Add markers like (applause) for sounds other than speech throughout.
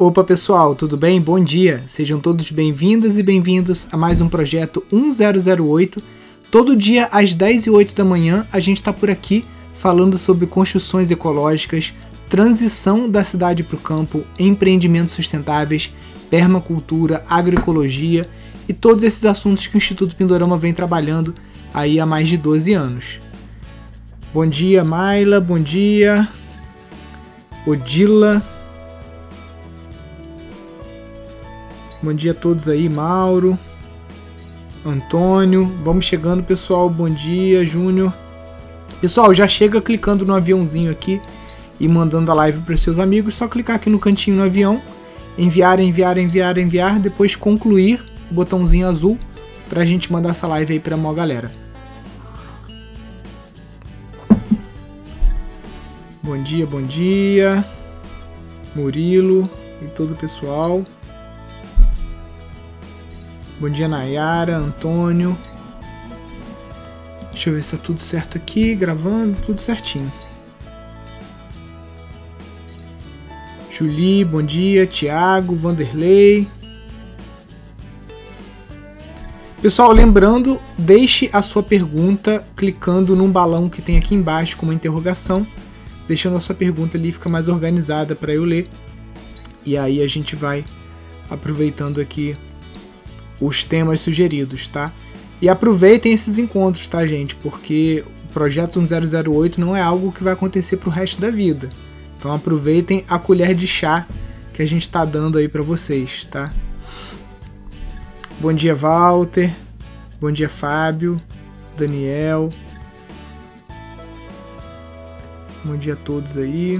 Opa pessoal, tudo bem? Bom dia! Sejam todos bem-vindas e bem-vindos a mais um projeto 1008. Todo dia às 10 e 8 da manhã a gente está por aqui falando sobre construções ecológicas, transição da cidade para o campo, empreendimentos sustentáveis, permacultura, agroecologia e todos esses assuntos que o Instituto Pindorama vem trabalhando aí há mais de 12 anos. Bom dia, Maila, bom dia. Odila, Bom dia a todos aí, Mauro, Antônio. Vamos chegando, pessoal. Bom dia, Júnior. Pessoal, já chega clicando no aviãozinho aqui e mandando a live para seus amigos. Só clicar aqui no cantinho no avião, enviar, enviar, enviar, enviar, depois concluir, botãozinho azul para a gente mandar essa live aí para maior galera. Bom dia, bom dia. Murilo e todo o pessoal. Bom dia, Nayara, Antônio. Deixa eu ver se tá tudo certo aqui, gravando, tudo certinho. Julie, bom dia. Tiago, Vanderlei. Pessoal, lembrando, deixe a sua pergunta clicando num balão que tem aqui embaixo com uma interrogação. Deixando a sua pergunta ali, fica mais organizada para eu ler. E aí a gente vai aproveitando aqui os temas sugeridos, tá? E aproveitem esses encontros, tá, gente? Porque o projeto 1008 não é algo que vai acontecer pro resto da vida. Então aproveitem a colher de chá que a gente está dando aí para vocês, tá? Bom dia, Walter. Bom dia, Fábio, Daniel. Bom dia a todos aí.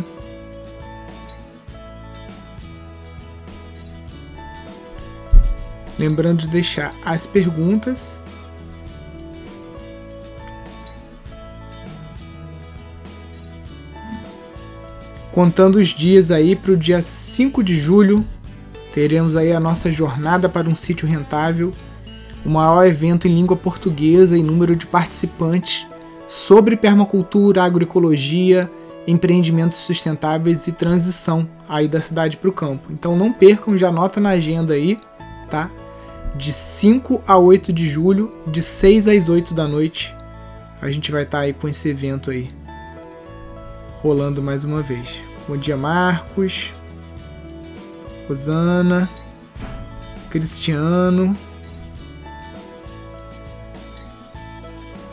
Lembrando de deixar as perguntas. Contando os dias aí para o dia 5 de julho, teremos aí a nossa jornada para um sítio rentável, o maior evento em língua portuguesa e número de participantes sobre permacultura, agroecologia, empreendimentos sustentáveis e transição aí da cidade para o campo. Então não percam, já anota na agenda aí, tá? De 5 a 8 de julho, de 6 às 8 da noite. A gente vai estar tá aí com esse evento aí rolando mais uma vez. Bom dia, Marcos, Rosana, Cristiano.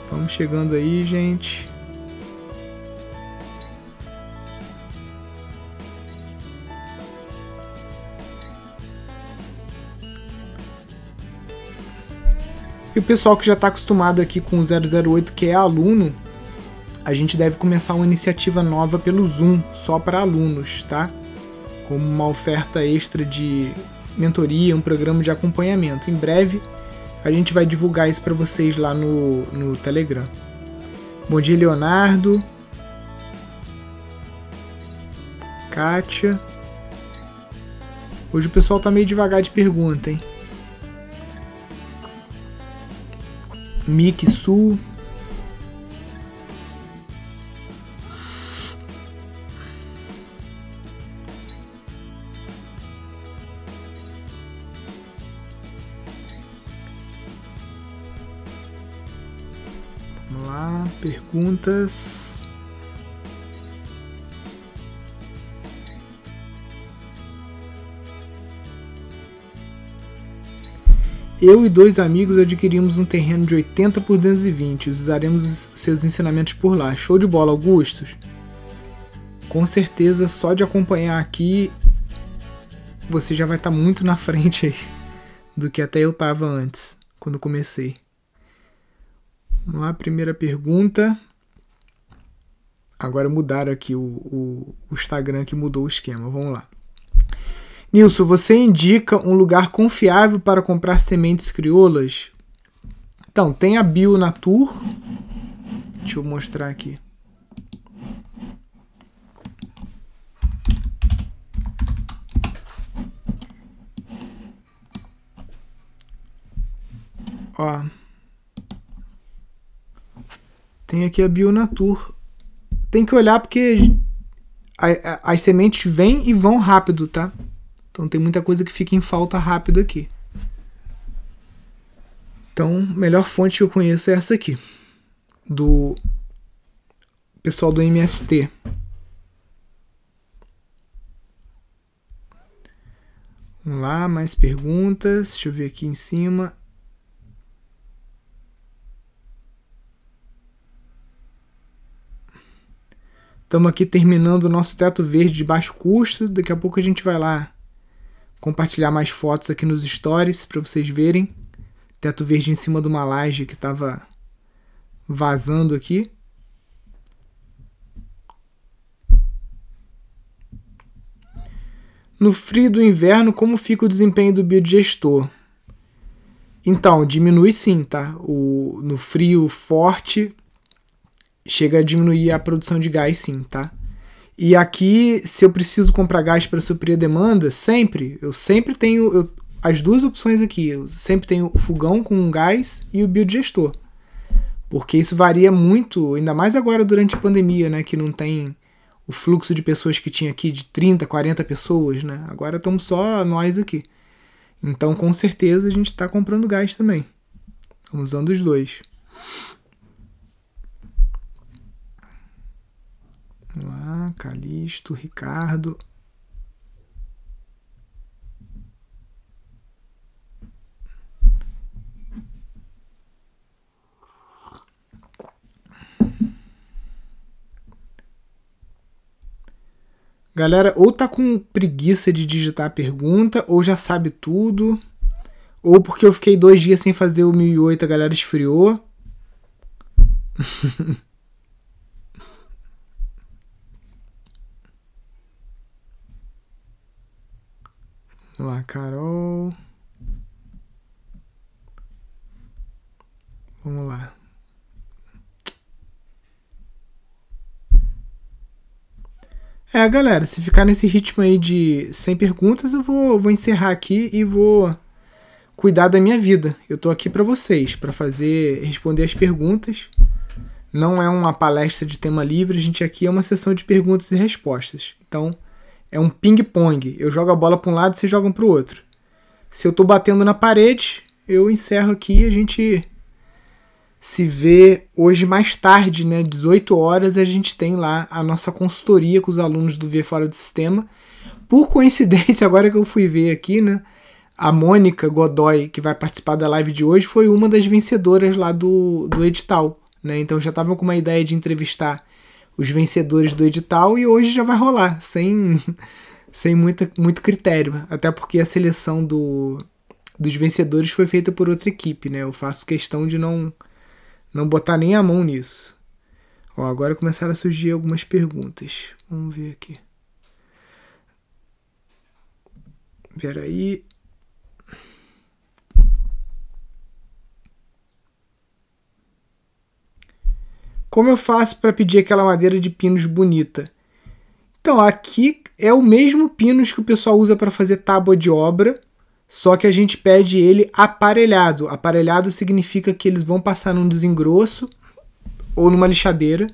Vamos chegando aí, gente. E o pessoal que já está acostumado aqui com o 008, que é aluno, a gente deve começar uma iniciativa nova pelo Zoom, só para alunos, tá? Como uma oferta extra de mentoria, um programa de acompanhamento. Em breve a gente vai divulgar isso para vocês lá no, no Telegram. Bom dia, Leonardo. Kátia. Hoje o pessoal tá meio devagar de pergunta, hein? Mic Sul. Vamos lá, perguntas. Eu e dois amigos adquirimos um terreno de 80 por 220. Usaremos seus ensinamentos por lá. Show de bola, Augustos. Com certeza, só de acompanhar aqui, você já vai estar tá muito na (laughs) frente aí do que até eu estava antes, quando comecei. Vamos lá, primeira pergunta. Agora mudaram aqui o, o, o Instagram que mudou o esquema. Vamos lá. Nilson, você indica um lugar confiável para comprar sementes crioulas? Então, tem a Bio Natur. Deixa eu mostrar aqui. Ó. Tem aqui a Bionatur. Tem que olhar porque as sementes vêm e vão rápido, tá? Então tem muita coisa que fica em falta rápido aqui. Então, melhor fonte que eu conheço é essa aqui, do pessoal do MST. Vamos lá, mais perguntas. Deixa eu ver aqui em cima. Estamos aqui terminando o nosso teto verde de baixo custo. Daqui a pouco a gente vai lá compartilhar mais fotos aqui nos stories para vocês verem. Teto verde em cima de uma laje que estava vazando aqui. No frio do inverno, como fica o desempenho do biodigestor? Então, diminui sim, tá? O, no frio forte, chega a diminuir a produção de gás, sim, tá? E aqui, se eu preciso comprar gás para suprir a demanda, sempre, eu sempre tenho eu, as duas opções aqui. Eu sempre tenho o fogão com gás e o biodigestor. Porque isso varia muito, ainda mais agora durante a pandemia, né? Que não tem o fluxo de pessoas que tinha aqui de 30, 40 pessoas, né? Agora estamos só nós aqui. Então, com certeza, a gente está comprando gás também. Estamos usando os dois. Vamos lá, Calixto, Ricardo. Galera, ou tá com preguiça de digitar a pergunta, ou já sabe tudo, ou porque eu fiquei dois dias sem fazer o 1008 a galera esfriou. (laughs) Vamos lá, Carol. Vamos lá. É, galera, se ficar nesse ritmo aí de 100 perguntas, eu vou, vou encerrar aqui e vou cuidar da minha vida. Eu tô aqui para vocês, para fazer, responder as perguntas. Não é uma palestra de tema livre, a gente aqui é uma sessão de perguntas e respostas. Então, é um ping-pong. Eu jogo a bola para um lado e vocês jogam para o outro. Se eu estou batendo na parede, eu encerro aqui e a gente se vê hoje mais tarde, né? 18 horas, a gente tem lá a nossa consultoria com os alunos do V Fora do Sistema. Por coincidência, (laughs) agora que eu fui ver aqui, né? A Mônica Godoy, que vai participar da live de hoje, foi uma das vencedoras lá do, do edital. Né? Então já estavam com uma ideia de entrevistar os vencedores do edital e hoje já vai rolar, sem, (laughs) sem muita, muito critério. Até porque a seleção do, dos vencedores foi feita por outra equipe, né? Eu faço questão de não, não botar nem a mão nisso. Ó, agora começaram a surgir algumas perguntas. Vamos ver aqui. Peraí. Como eu faço para pedir aquela madeira de pinos bonita? Então, aqui é o mesmo pinos que o pessoal usa para fazer tábua de obra, só que a gente pede ele aparelhado. Aparelhado significa que eles vão passar num desengrosso ou numa lixadeira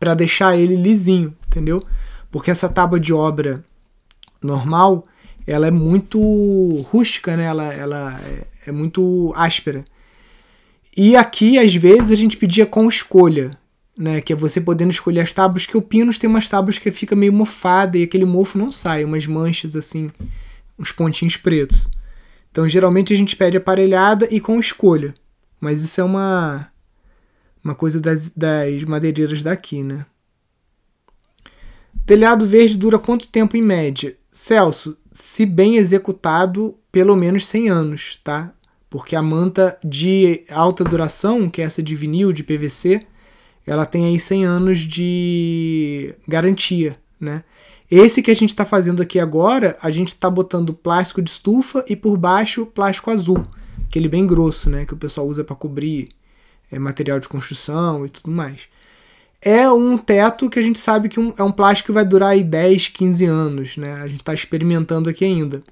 para deixar ele lisinho, entendeu? Porque essa tábua de obra normal, ela é muito rústica, né? Ela, ela é, é muito áspera. E aqui, às vezes, a gente pedia com escolha, né? Que é você podendo escolher as tábuas, que o Pinos tem umas tábuas que fica meio mofada e aquele mofo não sai, umas manchas assim, uns pontinhos pretos. Então, geralmente a gente pede aparelhada e com escolha. Mas isso é uma uma coisa das, das madeireiras daqui, né? Telhado verde dura quanto tempo em média? Celso, se bem executado, pelo menos 100 anos, tá? Porque a manta de alta duração, que é essa de vinil, de PVC, ela tem aí 100 anos de garantia, né? Esse que a gente está fazendo aqui agora, a gente está botando plástico de estufa e por baixo plástico azul, aquele bem grosso, né? Que o pessoal usa para cobrir é, material de construção e tudo mais. É um teto que a gente sabe que um, é um plástico que vai durar aí 10, 15 anos, né? A gente está experimentando aqui ainda,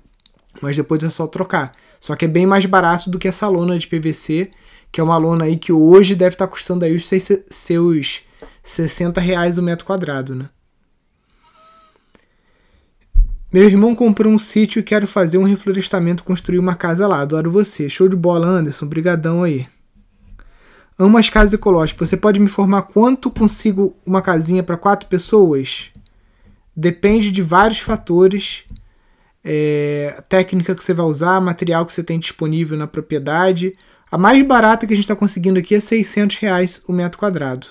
mas depois é só trocar. Só que é bem mais barato do que essa lona de PVC, que é uma lona aí que hoje deve estar tá custando aí os seus 60 reais o metro quadrado, né? Meu irmão comprou um sítio e quero fazer um reflorestamento, construir uma casa lá. Adoro você. Show de bola, Anderson. Brigadão aí. Amo as casas ecológicas. Você pode me informar quanto consigo uma casinha para quatro pessoas? Depende de vários fatores. É, técnica que você vai usar, material que você tem disponível na propriedade. A mais barata que a gente está conseguindo aqui é 600 reais o metro quadrado.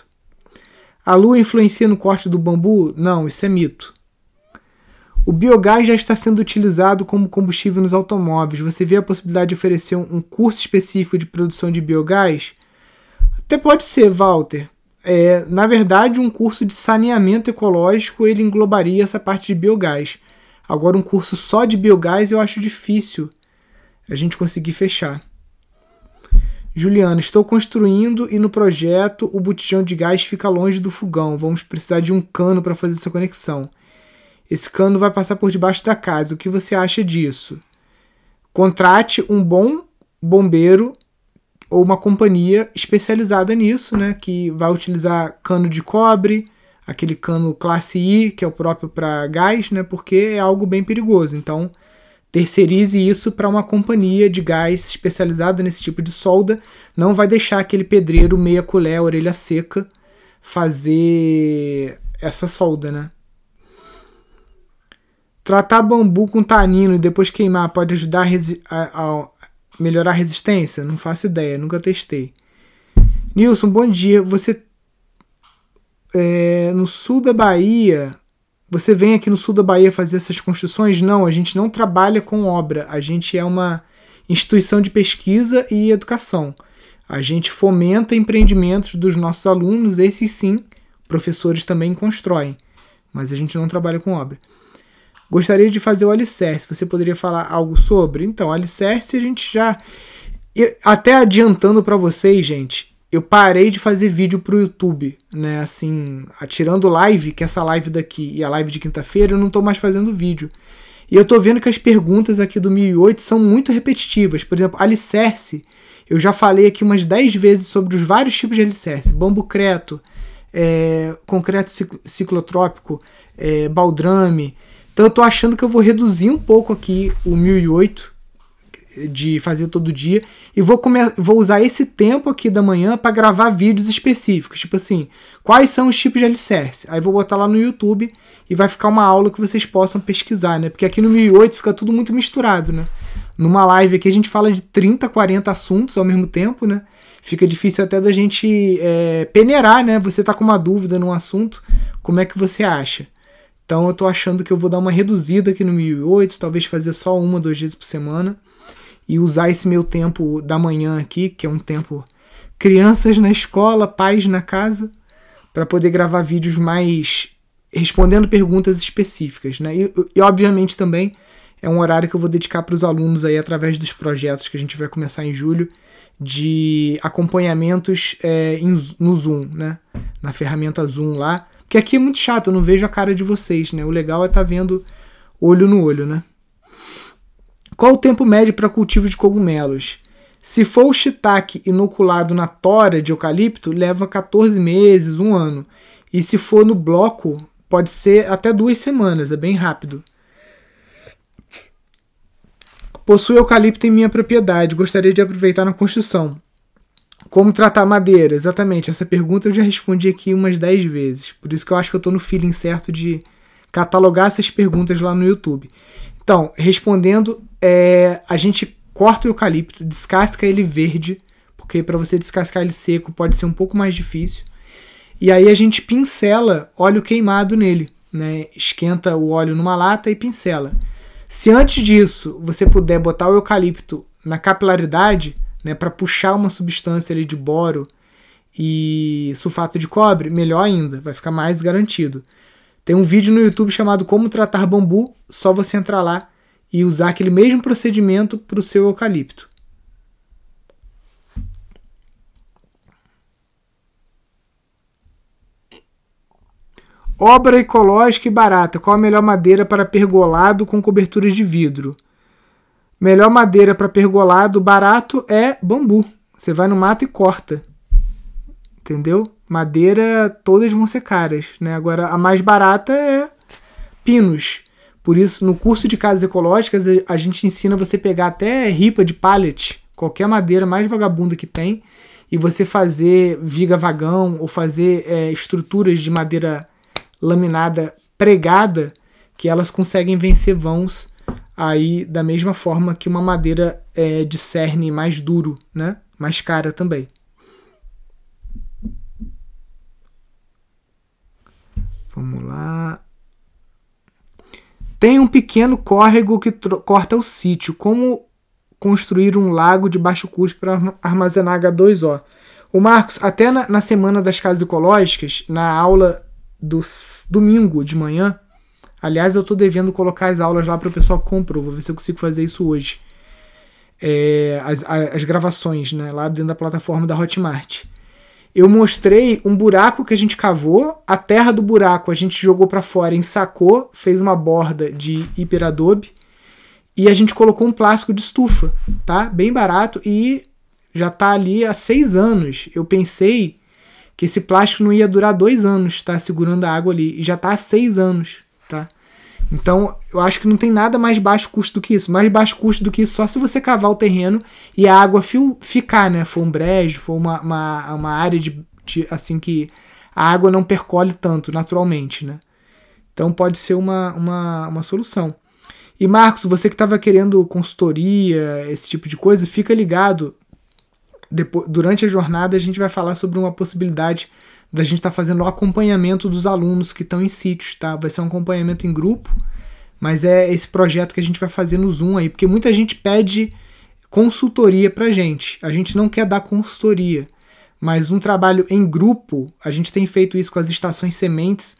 A lua influencia no corte do bambu? Não, isso é mito. O biogás já está sendo utilizado como combustível nos automóveis. Você vê a possibilidade de oferecer um curso específico de produção de biogás? Até pode ser, Walter. É, na verdade, um curso de saneamento ecológico ele englobaria essa parte de biogás. Agora, um curso só de biogás eu acho difícil a gente conseguir fechar. Juliana, estou construindo e no projeto o botijão de gás fica longe do fogão. Vamos precisar de um cano para fazer essa conexão. Esse cano vai passar por debaixo da casa. O que você acha disso? Contrate um bom bombeiro ou uma companhia especializada nisso, né, que vai utilizar cano de cobre, aquele cano classe I, que é o próprio para gás, né, porque é algo bem perigoso. Então, terceirize isso para uma companhia de gás especializada nesse tipo de solda. Não vai deixar aquele pedreiro meia colher, orelha seca, fazer essa solda, né? Tratar bambu com tanino e depois queimar pode ajudar a, a, a melhorar a resistência? Não faço ideia, nunca testei. Nilson, bom dia. Você é, no sul da Bahia, você vem aqui no sul da Bahia fazer essas construções? Não, a gente não trabalha com obra. A gente é uma instituição de pesquisa e educação. A gente fomenta empreendimentos dos nossos alunos, esses sim, professores também constroem, mas a gente não trabalha com obra. Gostaria de fazer o alicerce. Você poderia falar algo sobre? Então, alicerce a gente já. Até adiantando para vocês, gente, eu parei de fazer vídeo pro YouTube, né? Assim, atirando live, que essa live daqui e a live de quinta-feira, eu não tô mais fazendo vídeo. E eu tô vendo que as perguntas aqui do 1008 são muito repetitivas. Por exemplo, alicerce. Eu já falei aqui umas 10 vezes sobre os vários tipos de alicerce: bambu creto, é, concreto ciclotrópico, é, baldrame. Então eu tô achando que eu vou reduzir um pouco aqui o 1008 de fazer todo dia e vou, vou usar esse tempo aqui da manhã para gravar vídeos específicos, tipo assim, quais são os tipos de alicerce. Aí vou botar lá no YouTube e vai ficar uma aula que vocês possam pesquisar, né? Porque aqui no 1008 fica tudo muito misturado, né? Numa live aqui a gente fala de 30, 40 assuntos ao mesmo tempo, né? Fica difícil até da gente é, peneirar, né? Você tá com uma dúvida num assunto, como é que você acha? Então eu tô achando que eu vou dar uma reduzida aqui no 1008, talvez fazer só uma, duas vezes por semana e usar esse meu tempo da manhã aqui, que é um tempo crianças na escola, pais na casa, para poder gravar vídeos mais respondendo perguntas específicas, né? E, e, obviamente também é um horário que eu vou dedicar para os alunos aí através dos projetos que a gente vai começar em julho de acompanhamentos é, em, no Zoom, né? Na ferramenta Zoom lá, porque aqui é muito chato, eu não vejo a cara de vocês, né? O legal é estar tá vendo olho no olho, né? Qual o tempo médio para cultivo de cogumelos? Se for o shiitake inoculado na tora de eucalipto, leva 14 meses, um ano. E se for no bloco, pode ser até duas semanas, é bem rápido. Possui eucalipto em minha propriedade, gostaria de aproveitar na construção. Como tratar madeira? Exatamente, essa pergunta eu já respondi aqui umas 10 vezes. Por isso que eu acho que eu estou no feeling certo de catalogar essas perguntas lá no YouTube. Então, respondendo, é, a gente corta o eucalipto, descasca ele verde, porque para você descascar ele seco pode ser um pouco mais difícil. E aí a gente pincela óleo queimado nele, né? Esquenta o óleo numa lata e pincela. Se antes disso você puder botar o eucalipto na capilaridade, né, para puxar uma substância ali de boro e sulfato de cobre, melhor ainda, vai ficar mais garantido. Tem um vídeo no YouTube chamado Como Tratar Bambu, só você entrar lá e usar aquele mesmo procedimento para o seu eucalipto. Obra ecológica e barata. Qual a melhor madeira para pergolado com coberturas de vidro? Melhor madeira para pergolado barato é bambu. Você vai no mato e corta. Entendeu? Madeira, todas vão ser caras, né? Agora a mais barata é pinos. Por isso, no curso de casas ecológicas, a gente ensina você pegar até ripa de pallet, qualquer madeira mais vagabunda que tem, e você fazer viga vagão ou fazer é, estruturas de madeira laminada pregada que elas conseguem vencer vãos aí da mesma forma que uma madeira é, de cerne mais duro, né? Mais cara também. Vamos lá. Tem um pequeno córrego que corta o sítio. Como construir um lago de baixo custo para armazenar H2O? O Marcos, até na, na, semana das casas ecológicas, na aula do domingo de manhã, aliás, eu estou devendo colocar as aulas lá para o pessoal que comprou, vou ver se eu consigo fazer isso hoje. É, as, as gravações, né, lá dentro da plataforma da Hotmart eu mostrei um buraco que a gente cavou, a terra do buraco a gente jogou para fora, ensacou, fez uma borda de hiperadobe e a gente colocou um plástico de estufa, tá? Bem barato e já tá ali há seis anos. Eu pensei que esse plástico não ia durar dois anos, tá? Segurando a água ali. E já tá há seis anos, tá? Então, eu acho que não tem nada mais baixo custo do que isso. Mais baixo custo do que isso só se você cavar o terreno e a água ficar, né? For um brejo, for uma, uma, uma área de, de, assim que a água não percole tanto naturalmente, né? Então pode ser uma, uma, uma solução. E Marcos, você que estava querendo consultoria, esse tipo de coisa, fica ligado. Depois, durante a jornada a gente vai falar sobre uma possibilidade da gente estar tá fazendo o acompanhamento dos alunos que estão em sítios, tá? Vai ser um acompanhamento em grupo, mas é esse projeto que a gente vai fazer no Zoom aí, porque muita gente pede consultoria pra gente. A gente não quer dar consultoria, mas um trabalho em grupo, a gente tem feito isso com as estações sementes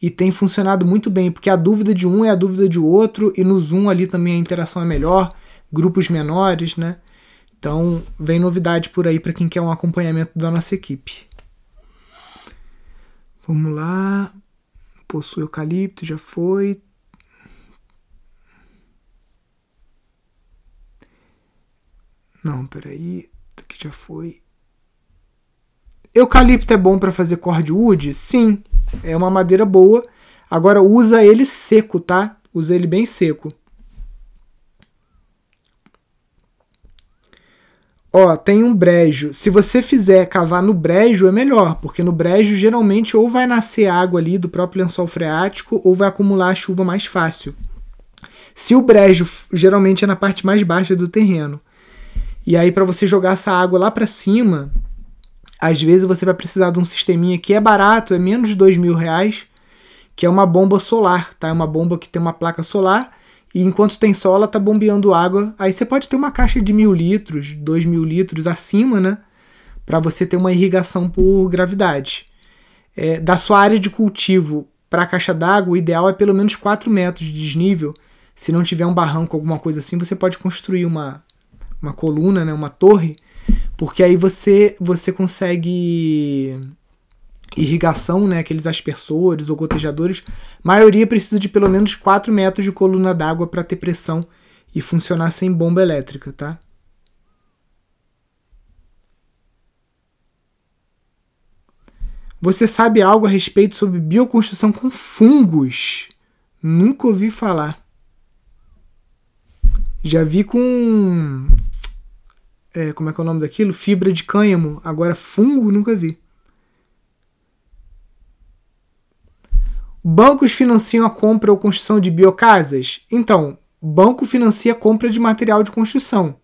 e tem funcionado muito bem, porque a dúvida de um é a dúvida de outro, e no Zoom ali também a interação é melhor, grupos menores, né? Então, vem novidade por aí para quem quer um acompanhamento da nossa equipe. Vamos lá. Possui eucalipto, já foi. Não, peraí. Aqui já foi. Eucalipto é bom para fazer cordwood? Sim, é uma madeira boa. Agora usa ele seco, tá? Usa ele bem seco. Ó, tem um brejo. Se você fizer cavar no brejo, é melhor, porque no brejo geralmente ou vai nascer água ali do próprio lençol freático ou vai acumular a chuva mais fácil. Se o brejo geralmente é na parte mais baixa do terreno, e aí para você jogar essa água lá para cima, às vezes você vai precisar de um sisteminha que é barato, é menos de dois mil reais, que é uma bomba solar, tá? É uma bomba que tem uma placa solar e enquanto tem sol, ela tá bombeando água. Aí você pode ter uma caixa de mil litros, dois mil litros acima, né? Para você ter uma irrigação por gravidade. É, da sua área de cultivo para a caixa d'água, o ideal é pelo menos 4 metros de desnível. Se não tiver um barranco, alguma coisa assim, você pode construir uma, uma coluna, né, uma torre, porque aí você, você consegue irrigação, né, aqueles aspersores ou gotejadores, maioria precisa de pelo menos 4 metros de coluna d'água para ter pressão e funcionar sem bomba elétrica, tá? Você sabe algo a respeito sobre bioconstrução com fungos? Nunca ouvi falar. Já vi com. É, como é que é o nome daquilo? Fibra de cânhamo. Agora, fungo, nunca vi. Bancos financiam a compra ou construção de biocasas? Então, banco financia a compra de material de construção.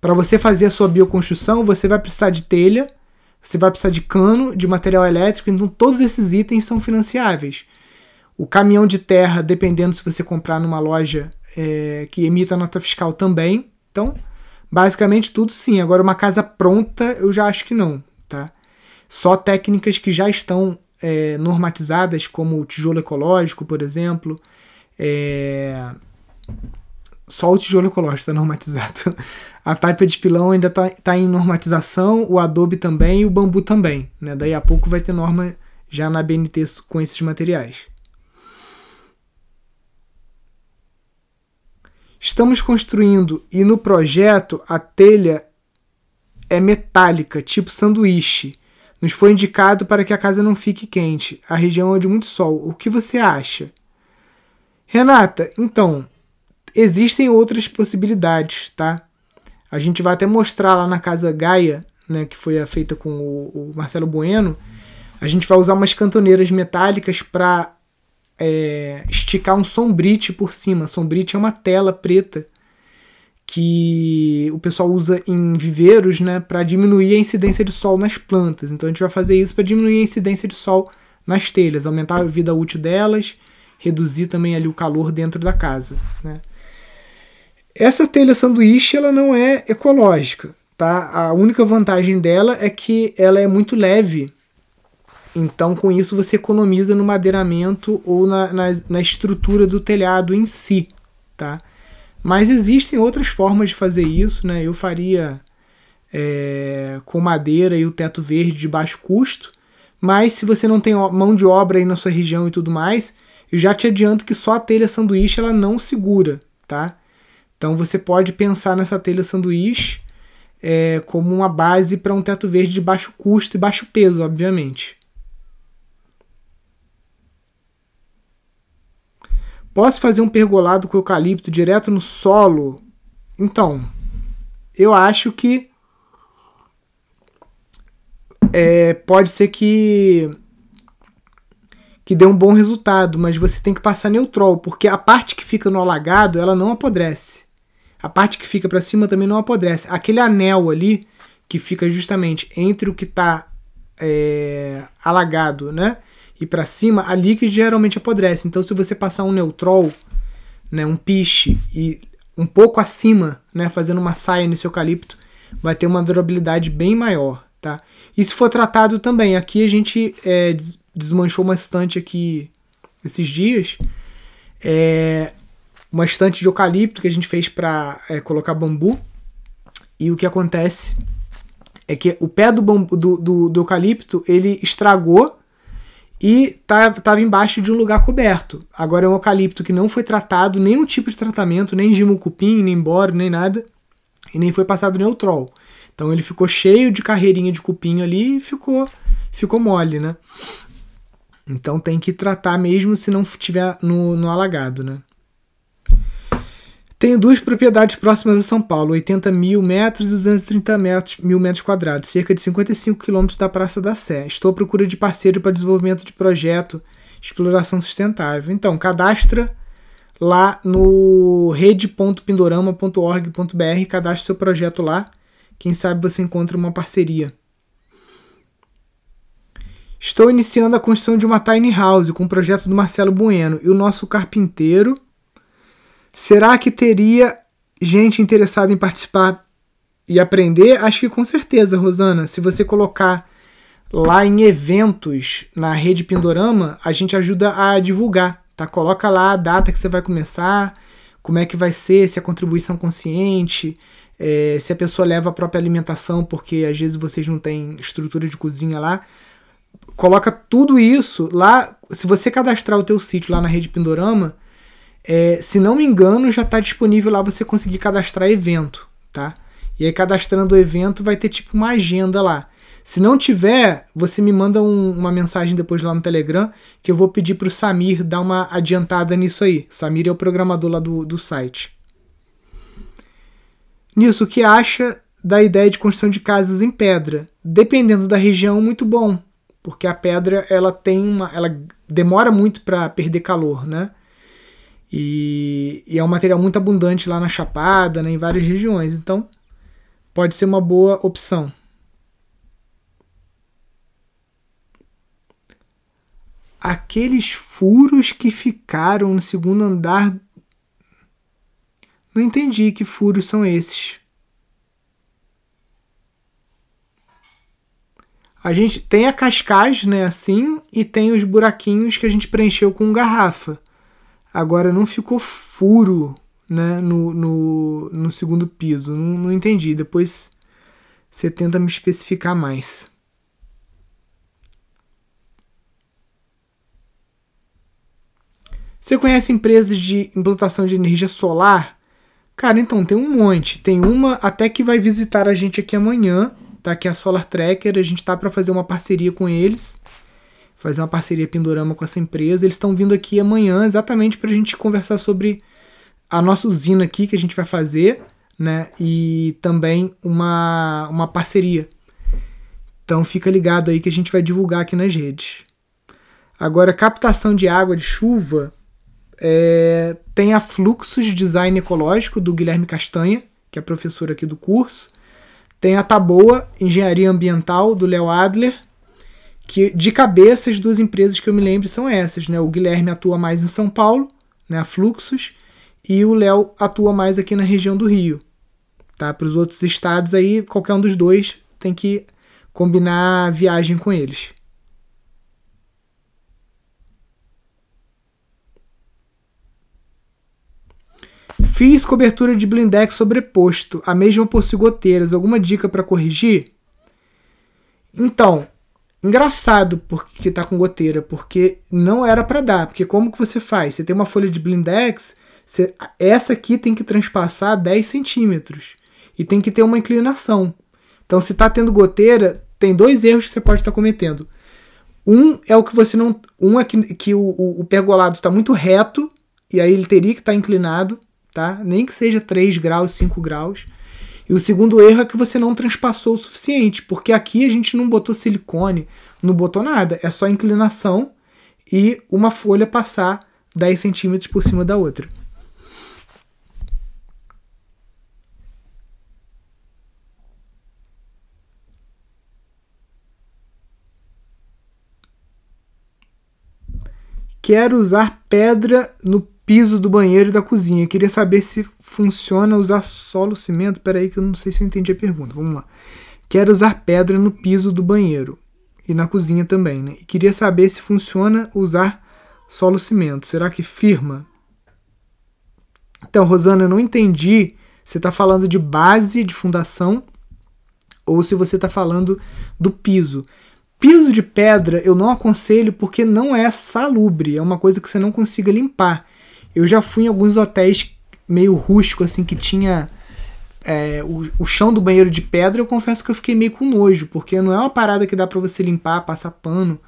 Para você fazer a sua bioconstrução, você vai precisar de telha, você vai precisar de cano, de material elétrico, então todos esses itens são financiáveis. O caminhão de terra, dependendo se você comprar numa loja é, que emita nota fiscal também. Então, basicamente tudo sim. Agora, uma casa pronta, eu já acho que não, tá? Só técnicas que já estão é, normatizadas, como o tijolo ecológico, por exemplo. É... Só o tijolo ecológico está normatizado. (laughs) A taipa de pilão ainda está tá em normatização, o adobe também e o bambu também. Né? Daí a pouco vai ter norma já na BNT com esses materiais. Estamos construindo e no projeto a telha é metálica, tipo sanduíche. Nos foi indicado para que a casa não fique quente. A região é de muito sol. O que você acha? Renata, então, existem outras possibilidades, tá? A gente vai até mostrar lá na casa Gaia, né, que foi feita com o, o Marcelo Bueno. A gente vai usar umas cantoneiras metálicas para é, esticar um sombrite por cima. Sombrite é uma tela preta que o pessoal usa em viveiros, né, para diminuir a incidência de sol nas plantas. Então a gente vai fazer isso para diminuir a incidência de sol nas telhas, aumentar a vida útil delas, reduzir também ali o calor dentro da casa, né? Essa telha sanduíche ela não é ecológica, tá? A única vantagem dela é que ela é muito leve. Então, com isso, você economiza no madeiramento ou na, na, na estrutura do telhado em si, tá? Mas existem outras formas de fazer isso, né? Eu faria é, com madeira e o teto verde de baixo custo, mas se você não tem mão de obra aí na sua região e tudo mais, eu já te adianto que só a telha sanduíche ela não segura, tá? Então você pode pensar nessa telha sanduíche é, como uma base para um teto verde de baixo custo e baixo peso, obviamente. Posso fazer um pergolado com eucalipto direto no solo? Então, eu acho que é, pode ser que que dê um bom resultado, mas você tem que passar neutrol, porque a parte que fica no alagado ela não apodrece. A parte que fica para cima também não apodrece. Aquele anel ali que fica justamente entre o que está é, alagado, né, e para cima, ali que geralmente apodrece. Então, se você passar um neutrol, né, um piche e um pouco acima, né, fazendo uma saia nesse eucalipto, vai ter uma durabilidade bem maior, tá? E se for tratado também, aqui a gente é, desmanchou uma estante aqui esses dias. É uma estante de eucalipto que a gente fez para é, colocar bambu. E o que acontece é que o pé do, bambu, do, do, do eucalipto ele estragou e estava tá, embaixo de um lugar coberto. Agora é um eucalipto que não foi tratado, nenhum tipo de tratamento, nem cupim, nem boro, nem nada, e nem foi passado neutrol. Então ele ficou cheio de carreirinha de cupim ali e ficou, ficou mole, né? Então tem que tratar mesmo se não estiver no, no alagado, né? Tenho duas propriedades próximas a São Paulo, 80 mil metros e 230 metros, mil metros quadrados, cerca de 55 quilômetros da Praça da Sé. Estou à procura de parceiro para desenvolvimento de projeto exploração sustentável. Então, cadastra lá no rede.pindorama.org.br, cadastre seu projeto lá quem sabe você encontra uma parceria. Estou iniciando a construção de uma tiny house com o projeto do Marcelo Bueno e o nosso carpinteiro. Será que teria gente interessada em participar e aprender? Acho que com certeza, Rosana. Se você colocar lá em eventos na rede Pindorama, a gente ajuda a divulgar, tá? Coloca lá a data que você vai começar, como é que vai ser, se é contribuição consciente, é, se a pessoa leva a própria alimentação, porque às vezes vocês não têm estrutura de cozinha lá, coloca tudo isso lá. Se você cadastrar o teu sítio lá na rede Pindorama, é, se não me engano, já está disponível lá você conseguir cadastrar evento, tá? E aí cadastrando o evento vai ter tipo uma agenda lá. Se não tiver, você me manda um, uma mensagem depois lá no Telegram que eu vou pedir para o Samir dar uma adiantada nisso aí. Samir é o programador lá do, do site. Nisso, o que acha da ideia de construção de casas em pedra? Dependendo da região, muito bom, porque a pedra ela tem uma, ela demora muito para perder calor, né? E, e, é um material muito abundante lá na Chapada, né, em várias regiões, então pode ser uma boa opção. Aqueles furos que ficaram no segundo andar não entendi que furos são esses. A gente tem a cascagem, né, assim, e tem os buraquinhos que a gente preencheu com garrafa. Agora não ficou furo, né, no, no, no segundo piso. Não, não entendi. Depois você tenta me especificar mais. Você conhece empresas de implantação de energia solar? Cara, então tem um monte. Tem uma até que vai visitar a gente aqui amanhã, tá? Que é a Solar Tracker. A gente tá para fazer uma parceria com eles, fazer uma parceria Pindorama com essa empresa. Eles estão vindo aqui amanhã exatamente para a gente conversar sobre a nossa usina aqui que a gente vai fazer, né? E também uma, uma parceria. Então fica ligado aí que a gente vai divulgar aqui nas redes. Agora, captação de água de chuva é, tem a Fluxos de Design Ecológico do Guilherme Castanha, que é professor aqui do curso. Tem a Taboa Engenharia Ambiental do Léo Adler, que de cabeça as duas empresas que eu me lembro são essas, né? O Guilherme atua mais em São Paulo, né, a Fluxos, e o Léo atua mais aqui na região do Rio. Tá? Para os outros estados aí, qualquer um dos dois tem que combinar viagem com eles. Fiz cobertura de blindex sobreposto, a mesma possui goteiras. Alguma dica para corrigir? Então, engraçado porque tá com goteira, porque não era para dar. Porque como que você faz? Você tem uma folha de blindex, você, essa aqui tem que transpassar 10 centímetros e tem que ter uma inclinação. Então, se tá tendo goteira, tem dois erros que você pode estar tá cometendo. Um é o que você não. Um é que, que o, o, o pergolado está muito reto, e aí ele teria que estar tá inclinado tá? Nem que seja 3 graus, 5 graus. E o segundo erro é que você não transpassou o suficiente, porque aqui a gente não botou silicone, não botou nada, é só inclinação e uma folha passar 10 centímetros por cima da outra. Quero usar pedra no piso do banheiro e da cozinha. queria saber se funciona usar solo cimento. Pera aí que eu não sei se eu entendi a pergunta. Vamos lá. Quero usar pedra no piso do banheiro e na cozinha também, né? E queria saber se funciona usar solo cimento. Será que firma? Então, Rosana, eu não entendi se está falando de base de fundação ou se você está falando do piso. Piso de pedra eu não aconselho porque não é salubre, é uma coisa que você não consiga limpar. Eu já fui em alguns hotéis meio rústico, assim, que tinha é, o, o, chão do banheiro de pedra. Eu confesso que eu fiquei meio com nojo, porque não é uma parada que dá para você limpar, passar pano.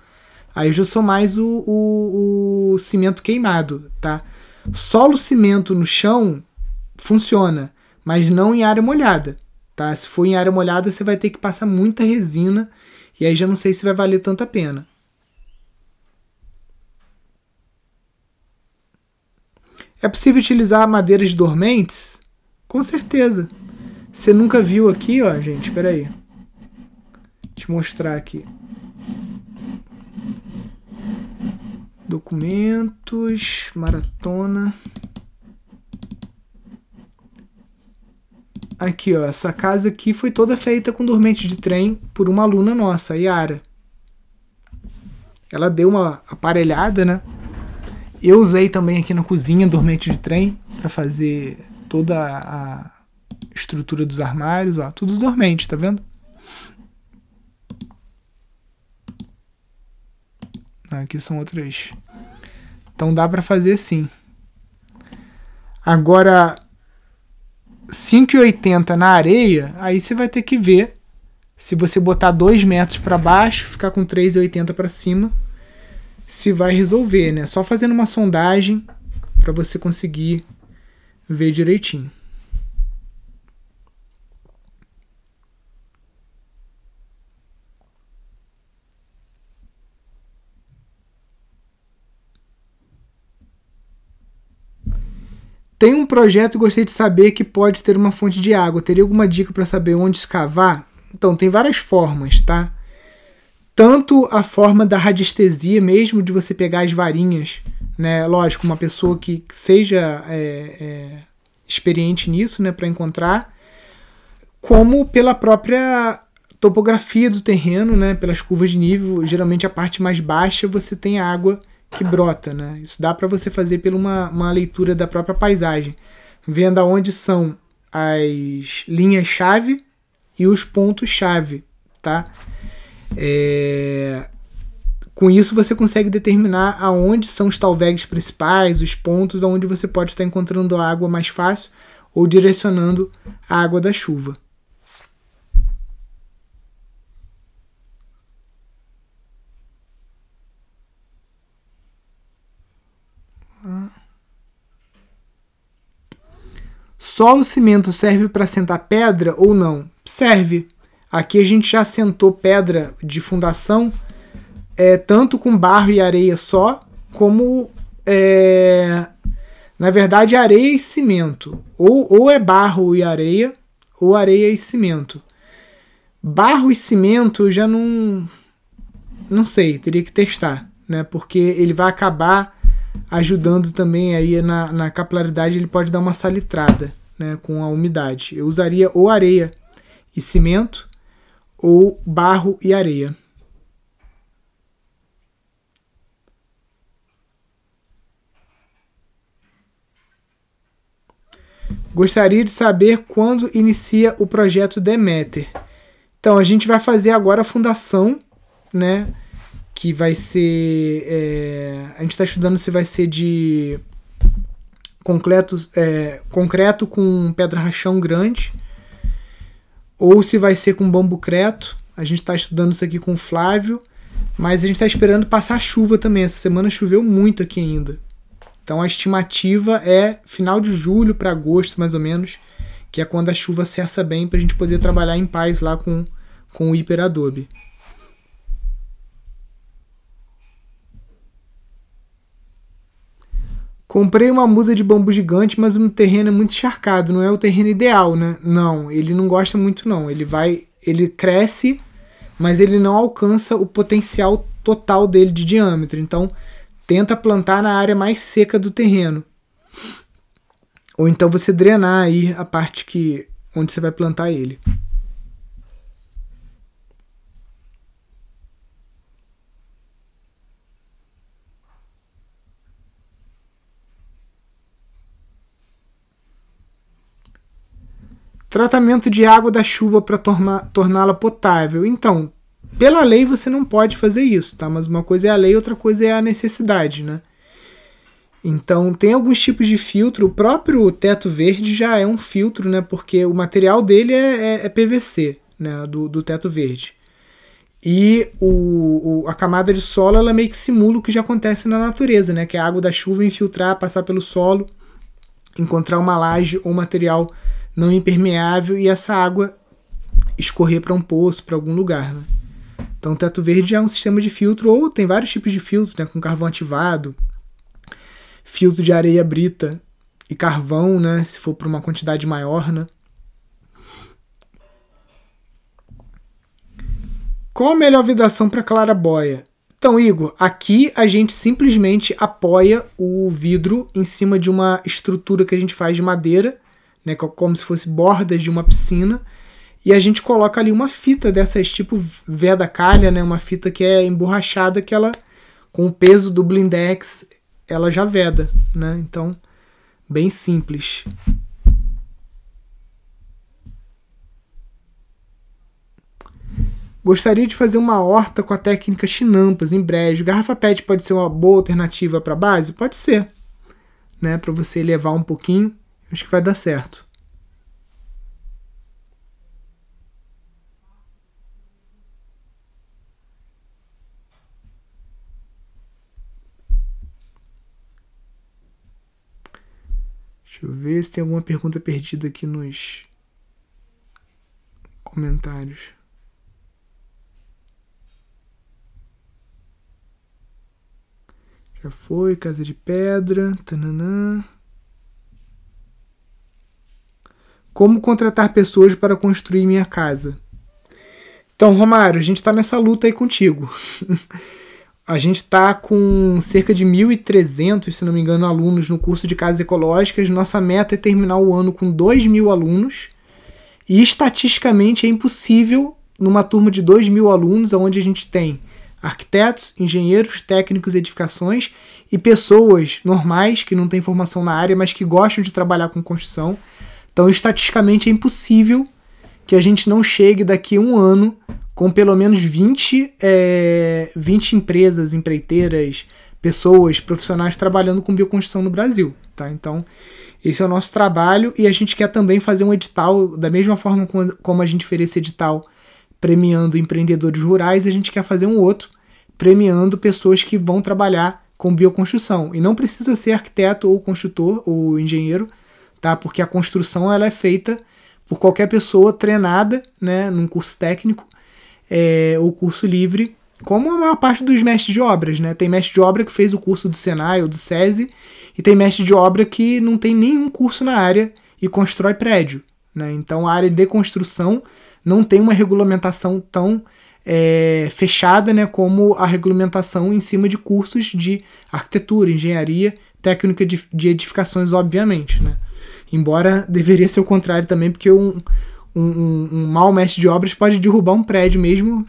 Aí eu já sou mais o, o, o cimento queimado, tá? Solo cimento no chão funciona, mas não em área molhada, tá? Se for em área molhada, você vai ter que passar muita resina e aí já não sei se vai valer tanta pena. É possível utilizar madeiras dormentes? Com certeza. Você nunca viu aqui, ó, gente, espera aí. Te mostrar aqui. Documentos, maratona. Aqui, ó, essa casa aqui foi toda feita com dormente de trem por uma aluna nossa, Yara. Ela deu uma aparelhada, né? Eu usei também aqui na cozinha dormente de trem para fazer toda a estrutura dos armários, ó, tudo dormente, tá vendo? Aqui são outras. Então dá para fazer sim. Agora 5,80 na areia, aí você vai ter que ver se você botar 2 metros para baixo, ficar com 3,80 para cima, se vai resolver, né? Só fazendo uma sondagem para você conseguir ver direitinho. Tem um projeto e gostei de saber que pode ter uma fonte de água. Teria alguma dica para saber onde escavar? Então, tem várias formas, tá? Tanto a forma da radiestesia mesmo, de você pegar as varinhas, né? Lógico, uma pessoa que seja é, é, experiente nisso, né, para encontrar, como pela própria topografia do terreno, né, pelas curvas de nível, geralmente a parte mais baixa você tem água que brota, né? Isso dá para você fazer por uma, uma leitura da própria paisagem, vendo aonde são as linhas-chave e os pontos-chave, tá? É, com isso você consegue determinar aonde são os talvegs principais, os pontos aonde você pode estar encontrando a água mais fácil ou direcionando a água da chuva. Solo cimento serve para sentar pedra ou não? Serve. Aqui a gente já sentou pedra de fundação, é, tanto com barro e areia só, como é, na verdade areia e cimento. Ou, ou é barro e areia, ou areia e cimento. Barro e cimento eu já não. Não sei, teria que testar, né? Porque ele vai acabar ajudando também aí na, na capilaridade, ele pode dar uma salitrada né, com a umidade. Eu usaria ou areia e cimento, ou barro e areia. Gostaria de saber quando inicia o projeto Demeter. Então, a gente vai fazer agora a fundação, né? Que vai ser. É, a gente está estudando se vai ser de concreto, é, concreto com pedra rachão grande ou se vai ser com bambu creto. A gente está estudando isso aqui com o Flávio, mas a gente está esperando passar chuva também. Essa semana choveu muito aqui ainda. Então a estimativa é final de julho para agosto, mais ou menos, que é quando a chuva cessa bem para a gente poder trabalhar em paz lá com, com o Hyper Adobe. Comprei uma muda de bambu gigante, mas o terreno é muito encharcado, não é o terreno ideal, né? Não, ele não gosta muito não. Ele vai, ele cresce, mas ele não alcança o potencial total dele de diâmetro. Então, tenta plantar na área mais seca do terreno. Ou então você drenar aí a parte que onde você vai plantar ele. Tratamento de água da chuva para torná-la potável. Então, pela lei você não pode fazer isso, tá? Mas uma coisa é a lei, outra coisa é a necessidade, né? Então tem alguns tipos de filtro. O próprio teto verde já é um filtro, né? Porque o material dele é, é, é PVC, né? Do, do teto verde. E o, o, a camada de solo ela meio que simula o que já acontece na natureza, né? Que é a água da chuva infiltrar, passar pelo solo, encontrar uma laje ou material não impermeável e essa água escorrer para um poço, para algum lugar. Né? Então, o teto verde é um sistema de filtro, ou tem vários tipos de filtro, né, com carvão ativado, filtro de areia brita e carvão, né, se for para uma quantidade maior. Né? Qual a melhor vedação para clarabóia? Então, Igor, aqui a gente simplesmente apoia o vidro em cima de uma estrutura que a gente faz de madeira, né, como se fosse bordas de uma piscina, e a gente coloca ali uma fita dessas tipo veda calha, né? Uma fita que é emborrachada que ela com o peso do blindex ela já veda, né? Então, bem simples. Gostaria de fazer uma horta com a técnica chinampas em brejo. Garrafa PET pode ser uma boa alternativa para base? Pode ser, né? Para você levar um pouquinho, acho que vai dar certo. Deixa eu ver se tem alguma pergunta perdida aqui nos comentários. Já foi, Casa de Pedra. Tananã. Como contratar pessoas para construir minha casa? Então, Romário, a gente está nessa luta aí contigo. (laughs) a gente está com cerca de 1.300, se não me engano, alunos no curso de casas ecológicas. Nossa meta é terminar o ano com 2 mil alunos. E estatisticamente é impossível, numa turma de 2 mil alunos, onde a gente tem arquitetos, engenheiros, técnicos, edificações e pessoas normais que não têm formação na área, mas que gostam de trabalhar com construção. Então, estatisticamente é impossível que a gente não chegue daqui a um ano com pelo menos 20, é, 20 empresas, empreiteiras, pessoas, profissionais trabalhando com bioconstrução no Brasil. Tá? Então, esse é o nosso trabalho e a gente quer também fazer um edital, da mesma forma como a gente fez esse edital premiando empreendedores rurais, a gente quer fazer um outro premiando pessoas que vão trabalhar com bioconstrução. E não precisa ser arquiteto ou construtor ou engenheiro, tá? Porque a construção ela é feita por qualquer pessoa treinada, né, num curso técnico é, ou curso livre, como a maior parte dos mestres de obras, né? Tem mestre de obra que fez o curso do Senai ou do SESI e tem mestre de obra que não tem nenhum curso na área e constrói prédio, né? Então a área de construção não tem uma regulamentação tão é, fechada, né, como a regulamentação em cima de cursos de arquitetura, engenharia, técnica de, de edificações, obviamente, né? Embora deveria ser o contrário também, porque um, um, um, um mau mestre de obras pode derrubar um prédio mesmo,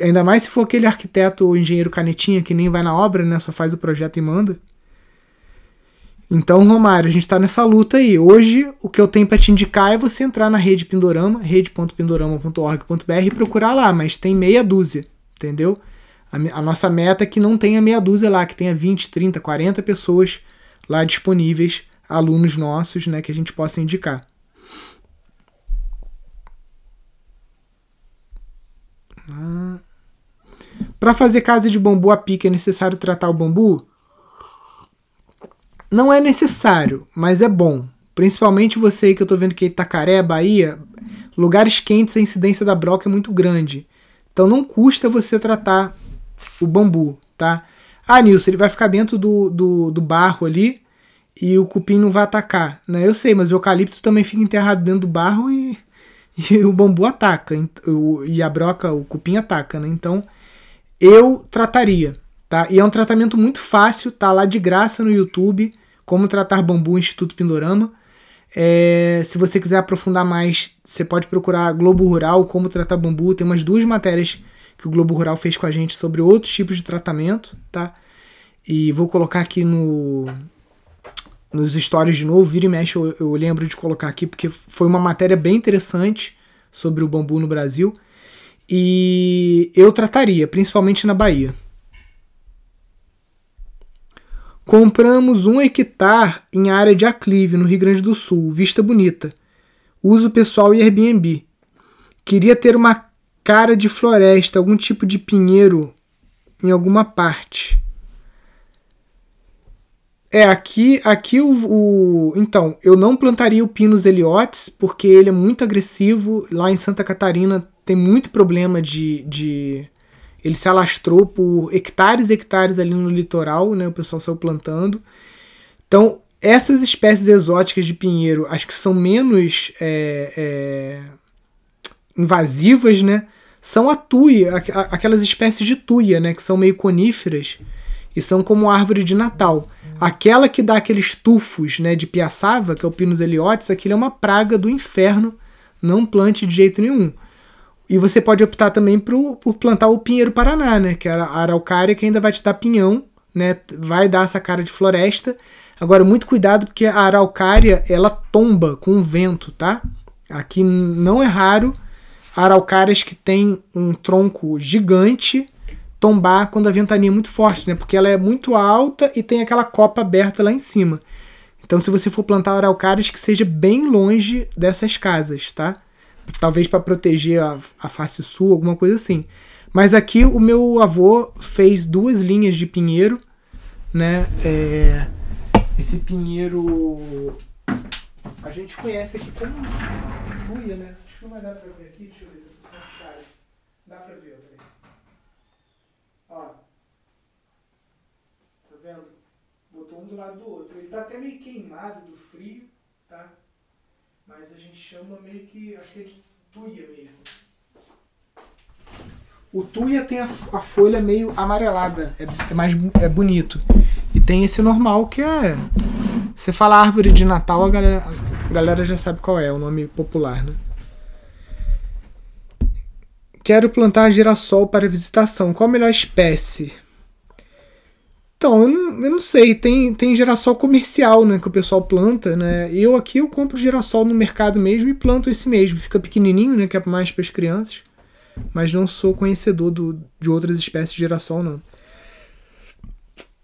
ainda mais se for aquele arquiteto ou engenheiro canetinha que nem vai na obra, né, só faz o projeto e manda. Então, Romário, a gente está nessa luta aí. Hoje, o que eu tenho para te indicar é você entrar na rede Pindorama, rede.pindorama.org.br e procurar lá, mas tem meia dúzia, entendeu? A, a, nossa meta é que não tenha meia dúzia lá, que tenha 20, 30, 40 pessoas lá disponíveis, alunos nossos, né, que a gente possa indicar. Ah. Para fazer casa de bambu a pique é necessário tratar o bambu? Não é necessário, mas é bom. Principalmente você que eu tô vendo que é Itacaré, Bahia, lugares quentes a incidência da broca é muito grande. Então não custa você tratar o bambu, tá? Ah, Nilson, ele vai ficar dentro do, do, do barro ali e o cupim não vai atacar. Né? Eu sei, mas o eucalipto também fica enterrado dentro do barro e, (laughs) e o bambu ataca. E a broca, o cupim ataca, né? Então eu trataria. Tá? E é um tratamento muito fácil, tá lá de graça no YouTube, como tratar bambu Instituto Pindorama. É, se você quiser aprofundar mais, você pode procurar Globo Rural, como tratar bambu. Tem umas duas matérias que o Globo Rural fez com a gente sobre outros tipos de tratamento, tá? E vou colocar aqui no nos stories de novo, vira e mexe, eu, eu lembro de colocar aqui, porque foi uma matéria bem interessante sobre o bambu no Brasil. E eu trataria, principalmente na Bahia, Compramos um hectare em área de aclive, no Rio Grande do Sul, vista bonita. Uso pessoal e Airbnb. Queria ter uma cara de floresta, algum tipo de pinheiro em alguma parte. É, aqui, aqui o, o, Então, eu não plantaria o Pinus eliotes, porque ele é muito agressivo. Lá em Santa Catarina tem muito problema de, de ele se alastrou por hectares e hectares ali no litoral, né? O pessoal saiu plantando. Então, essas espécies exóticas de pinheiro, acho que são menos é, é, invasivas, né? São a tuia, aquelas espécies de tuia, né? Que são meio coníferas e são como árvore de Natal. Aquela que dá aqueles tufos, né? De piaçava, que é o Pinus eliotes, aquilo é uma praga do inferno. Não plante de jeito nenhum. E você pode optar também por, por plantar o pinheiro paraná, né? Que é a araucária que ainda vai te dar pinhão, né? Vai dar essa cara de floresta. Agora, muito cuidado porque a araucária, ela tomba com o vento, tá? Aqui não é raro araucárias que tem um tronco gigante tombar quando a ventania é muito forte, né? Porque ela é muito alta e tem aquela copa aberta lá em cima. Então, se você for plantar araucárias, que seja bem longe dessas casas, tá? talvez para proteger a, a face sul, alguma coisa assim. Mas aqui o meu avô fez duas linhas de pinheiro, né? É, esse pinheiro a gente conhece aqui como fuia, né? Acho que não vai dar pra ver aqui, deixa eu ver, eu tô sem Dá pra ver, peraí. Ó. Tá vendo? Botou um do lado do outro. Ele tá até meio queimado do frio, tá? mas a gente chama meio que, acho que é de tuia mesmo. O tuia tem a, a folha meio amarelada, é, é, mais é bonito. E tem esse normal que é. Você fala árvore de Natal, a galera, a galera já sabe qual é, é o nome popular, né? Quero plantar girassol para visitação. Qual a melhor espécie? Então, eu não, eu não, sei, tem, tem girassol comercial, né, que o pessoal planta, né? Eu aqui eu compro girassol no mercado mesmo e planto esse mesmo. Fica pequenininho, né, que é mais para as crianças. Mas não sou conhecedor do, de outras espécies de girassol, não.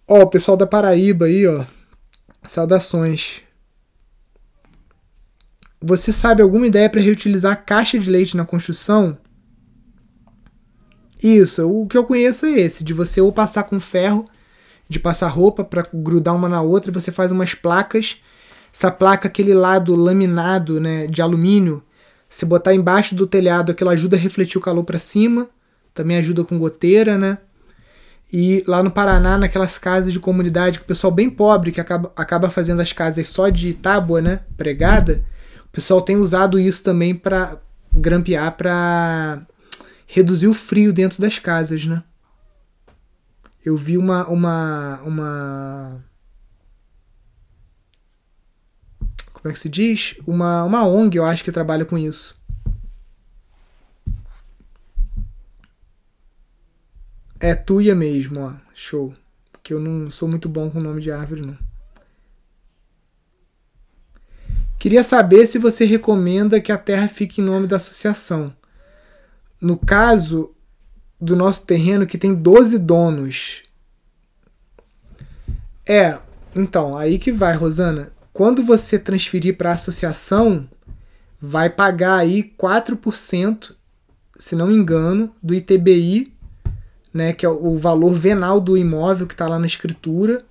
Ó, o pessoal da Paraíba aí, ó. Saudações. Você sabe alguma ideia para reutilizar caixa de leite na construção? Isso, o que eu conheço é esse, de você ou passar com ferro de passar roupa para grudar uma na outra, você faz umas placas essa placa, aquele lado laminado né, de alumínio, se botar embaixo do telhado, aquilo ajuda a refletir o calor para cima, também ajuda com goteira, né? E lá no Paraná, naquelas casas de comunidade, que o pessoal bem pobre, que acaba, acaba fazendo as casas só de tábua, né? Pregada, o pessoal tem usado isso também para grampear, para reduzir o frio dentro das casas, né? Eu vi uma, uma, uma como é que se diz? Uma, uma ONG, eu acho, que trabalha com isso. É tuia mesmo, ó. Show. Porque eu não sou muito bom com o nome de árvore, não. Queria saber se você recomenda que a terra fique em nome da associação. No caso do nosso terreno, que tem 12 donos. É, então, aí que vai, Rosana. Quando você transferir para a associação, vai pagar aí 4%, se não me engano, do ITBI, né, que é o valor venal do imóvel que está lá na escritura,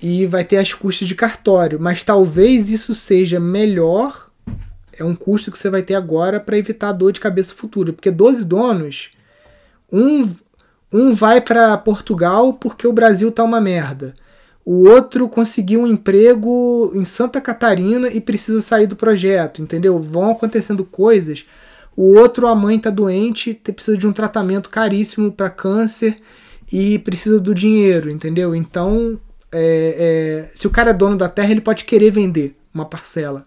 e vai ter as custas de cartório. Mas talvez isso seja melhor, é um custo que você vai ter agora para evitar dor de cabeça futura, porque 12 donos, um, um vai para Portugal porque o Brasil tá uma merda o outro conseguiu um emprego em Santa Catarina e precisa sair do projeto, entendeu? Vão acontecendo coisas. O outro, a mãe está doente, precisa de um tratamento caríssimo para câncer e precisa do dinheiro, entendeu? Então, é, é, se o cara é dono da terra, ele pode querer vender uma parcela.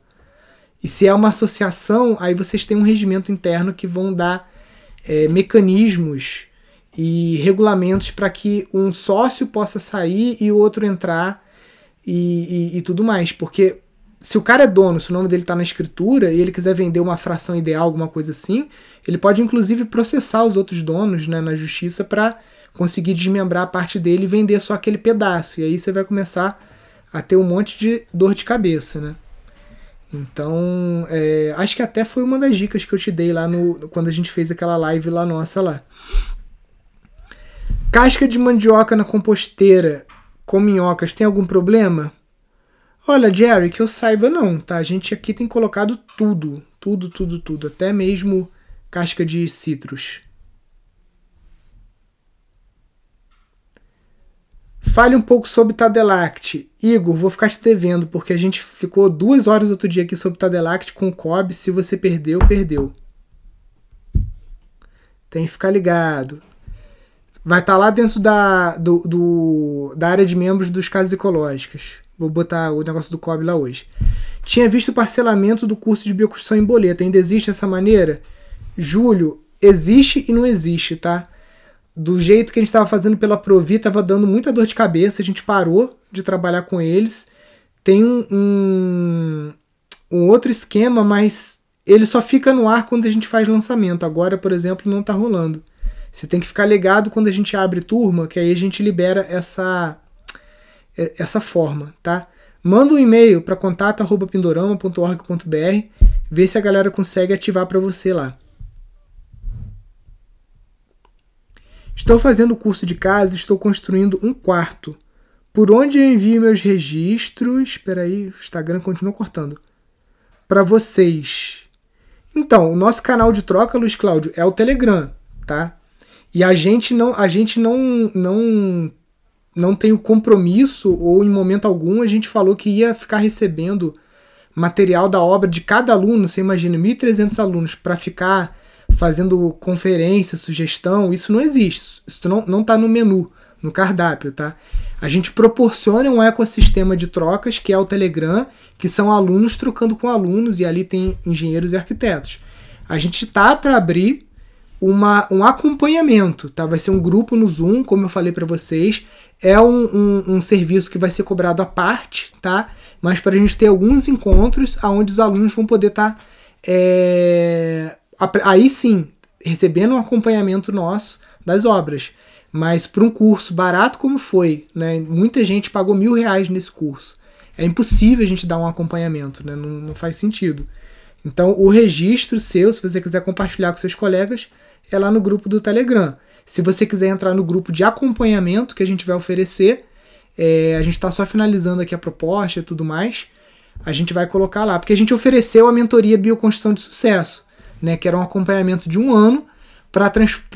E se é uma associação, aí vocês têm um regimento interno que vão dar é, mecanismos e regulamentos para que um sócio possa sair e o outro entrar e, e, e, tudo mais. Porque se o cara é dono, se o nome dele está na escritura e ele quiser vender uma fração ideal, alguma coisa assim, ele pode inclusive processar os outros donos né, na justiça para conseguir desmembrar a parte dele e vender só aquele pedaço. E aí você vai começar a ter um monte de dor de cabeça, né? Então, é, acho que até foi uma das dicas que eu te dei lá no quando a gente fez aquela live lá nossa lá. Casca de mandioca na composteira com minhocas tem algum problema? Olha, Jerry, que eu saiba não, tá? A gente aqui tem colocado tudo, tudo, tudo, tudo, até mesmo casca de citros. Fale um pouco sobre Tadelact. Igor, vou ficar te devendo, porque a gente ficou duas horas outro dia aqui sobre Tadelact com o Cobb. Se você perdeu, perdeu. Tem que ficar ligado. Vai estar tá lá dentro da, do, do, da área de membros dos casos ecológicas. Vou botar o negócio do COB lá hoje. Tinha visto o parcelamento do curso de bioconstrução em boleta. Ainda existe essa maneira? Júlio, existe e não existe, tá? Do jeito que a gente estava fazendo pela Provi, estava dando muita dor de cabeça. A gente parou de trabalhar com eles. Tem um, um, um outro esquema, mas ele só fica no ar quando a gente faz lançamento. Agora, por exemplo, não está rolando. Você tem que ficar ligado quando a gente abre turma, que aí a gente libera essa é, essa forma, tá? Manda um e-mail para contato@pindorama.org.br, vê se a galera consegue ativar para você lá. Estou fazendo o curso de casa, estou construindo um quarto. Por onde eu envio meus registros? Espera aí, o Instagram continua cortando. Para vocês. Então, o nosso canal de troca, Luiz Cláudio, é o Telegram, tá? E a gente não, a gente não, não, não tem o compromisso, ou em momento algum a gente falou que ia ficar recebendo material da obra de cada aluno. Você imagina, 1.300 alunos para ficar fazendo conferência, sugestão, isso não existe. Isso não está no menu, no cardápio, tá? A gente proporciona um ecossistema de trocas, que é o Telegram, que são alunos trocando com alunos, e ali tem engenheiros e arquitetos. A gente tá para abrir uma, um acompanhamento, tá? Vai ser um grupo no Zoom, como eu falei para vocês. É um, um, um, serviço que vai ser cobrado à parte, tá? Mas para a gente ter alguns encontros onde os alunos vão poder estar, tá, é, aí sim, recebendo um acompanhamento nosso das obras. Mas para um curso barato como foi, né? Muita gente pagou mil reais nesse curso. É impossível a gente dar um acompanhamento, né? Não, não faz sentido. Então, o registro seu, se você quiser compartilhar com seus colegas, é lá no grupo do Telegram. Se você quiser entrar no grupo de acompanhamento que a gente vai oferecer, é, a gente está só finalizando aqui a proposta e tudo mais, a gente vai colocar lá, porque a gente ofereceu a mentoria Bioconstrução de Sucesso, né, que era um acompanhamento de um ano para